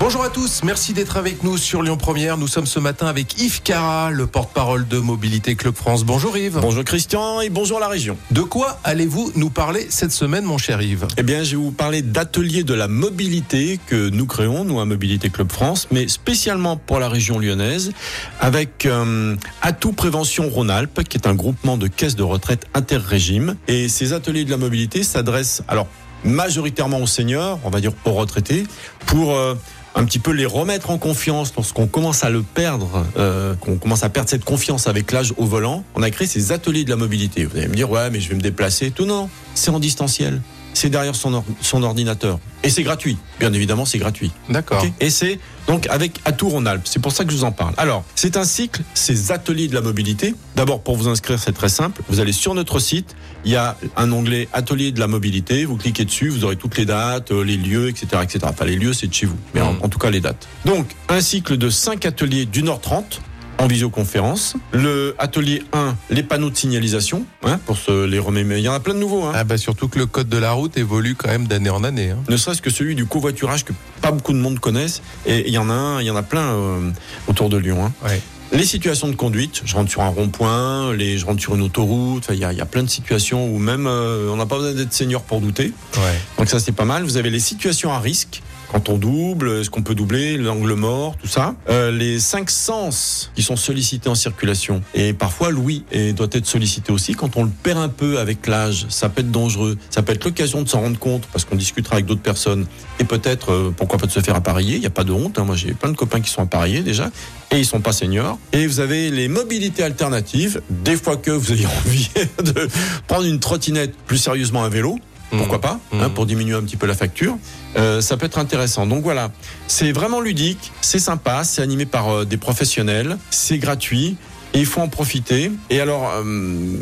Bonjour à tous, merci d'être avec nous sur Lyon Première. Nous sommes ce matin avec Yves Cara, le porte-parole de Mobilité Club France. Bonjour Yves. Bonjour Christian et bonjour la région. De quoi allez-vous nous parler cette semaine, mon cher Yves? Eh bien, je vais vous parler d'ateliers de la mobilité que nous créons, nous à Mobilité Club France, mais spécialement pour la région lyonnaise, avec euh, Atout Prévention Rhône-Alpes, qui est un groupement de caisses de retraite interrégime. Et ces ateliers de la mobilité s'adressent alors majoritairement aux seniors, on va dire aux retraités, pour euh, un petit peu les remettre en confiance lorsqu'on commence à le perdre, euh, qu'on commence à perdre cette confiance avec l'âge au volant. On a créé ces ateliers de la mobilité. Vous allez me dire, ouais, mais je vais me déplacer. Tout non, c'est en distanciel. C'est derrière son, or- son ordinateur. Et c'est gratuit. Bien évidemment, c'est gratuit. D'accord. Et c'est donc avec Atout Rhône-Alpes. C'est pour ça que je vous en parle. Alors, c'est un cycle, ces ateliers de la mobilité. D'abord, pour vous inscrire, c'est très simple. Vous allez sur notre site. Il y a un onglet Atelier de la mobilité. Vous cliquez dessus. Vous aurez toutes les dates, euh, les lieux, etc., etc. Enfin, les lieux, c'est de chez vous. Mais en, Mm. en tout cas, les dates. Donc, un cycle de 5 ateliers d'une heure 30 en visioconférence. Le atelier 1, les panneaux de signalisation, hein, pour se les remémorer. Il y en a plein de nouveaux. Hein. Ah bah surtout que le code de la route évolue quand même d'année en année. hein. ne serait-ce que celui du covoiturage que pas beaucoup de monde connaissent. Et il y en a un, il y en a plein euh, autour de Lyon. hein. Ouais. Les situations de conduite, je rentre sur un rond-point, les, je rentre sur une autoroute, il y a, il y a plein de situations où même euh, on n'a pas besoin d'être senior pour douter. Ouais. Donc ça c'est pas mal. Vous avez les situations à risque. Quand on double, est-ce qu'on peut doubler, l'angle mort, tout ça. Euh, les cinq sens qui sont sollicités en circulation. Et parfois l'ouïe doit être sollicité aussi. Quand on le perd un peu avec l'âge, ça peut être dangereux. Ça peut être l'occasion de s'en rendre compte parce qu'on discutera avec d'autres personnes. Et peut-être, euh, pourquoi pas de se faire appareiller. Il n'y a pas de honte. hein. Moi j'ai plein de copains qui sont appareillés déjà. Et ils sont pas seniors. Et vous avez les mobilités alternatives. Des fois que vous avez envie de prendre une trottinette, plus sérieusement un vélo. Pourquoi pas, hein, Mhm. pour diminuer un petit peu la facture. Euh, ça peut être intéressant. Donc voilà, c'est vraiment ludique, c'est sympa, c'est animé par euh, des professionnels, c'est gratuit. Et il faut en profiter. Et alors, euh,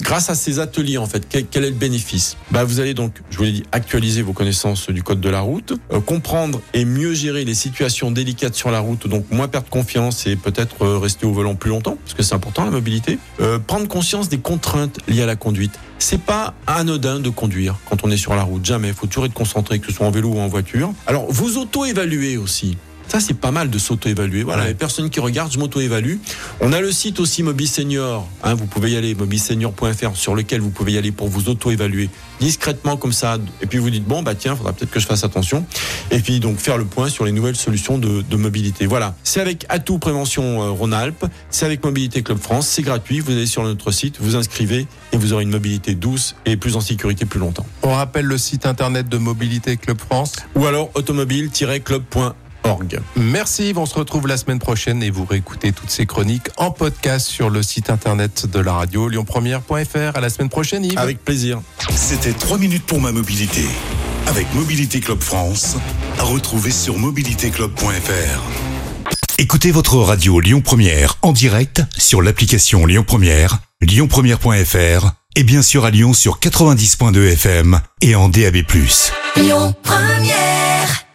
grâce à ces ateliers, en fait, quel, quel est le bénéfice? Bah, Vous allez donc, je vous l'ai dit, actualiser vos connaissances du code de la route, euh, comprendre et mieux gérer les situations délicates sur la route, donc moins perdre confiance et peut-être euh, rester au volant plus longtemps, parce que c'est important la mobilité. Euh, prendre conscience des contraintes liées à la conduite. C'est pas anodin de conduire quand on est sur la route, jamais. Il faut toujours être concentré, que ce soit en vélo ou en voiture. Alors, vous auto-évaluez aussi. Ça, c'est pas mal de s'auto-évaluer. Voilà, Ouais. les personnes qui regardent, je m'auto-évalue. On a le site aussi Mobi Senior. Hein, vous pouvez y aller, mobisenior.fr, sur lequel vous pouvez y aller pour vous auto-évaluer discrètement comme ça. Et puis vous dites, bon, bah tiens, faudra peut-être que je fasse attention. Et puis donc faire le point sur les nouvelles solutions de, de mobilité. Voilà. C'est avec Atout Prévention euh, Rhône-Alpes. C'est avec Mobilité Club France. C'est gratuit. Vous allez sur notre site, vous inscrivez et vous aurez une mobilité douce et plus en sécurité plus longtemps. On rappelle le site internet de Mobilité Club France. Ou alors Merci Yves, on se retrouve la semaine prochaine et vous réécoutez toutes ces chroniques en podcast sur le site internet de la radio lyonpremière.fr. À la semaine prochaine Yves. Avec plaisir. C'était 3 minutes pour ma mobilité avec Mobilité Club France. À retrouver sur mobilitéclub.fr. Écoutez votre radio Lyon Première en direct sur l'application Lyon Première, lyonpremière.fr et bien sûr à Lyon sur 90.2 FM et en DAB+. Lyon Première.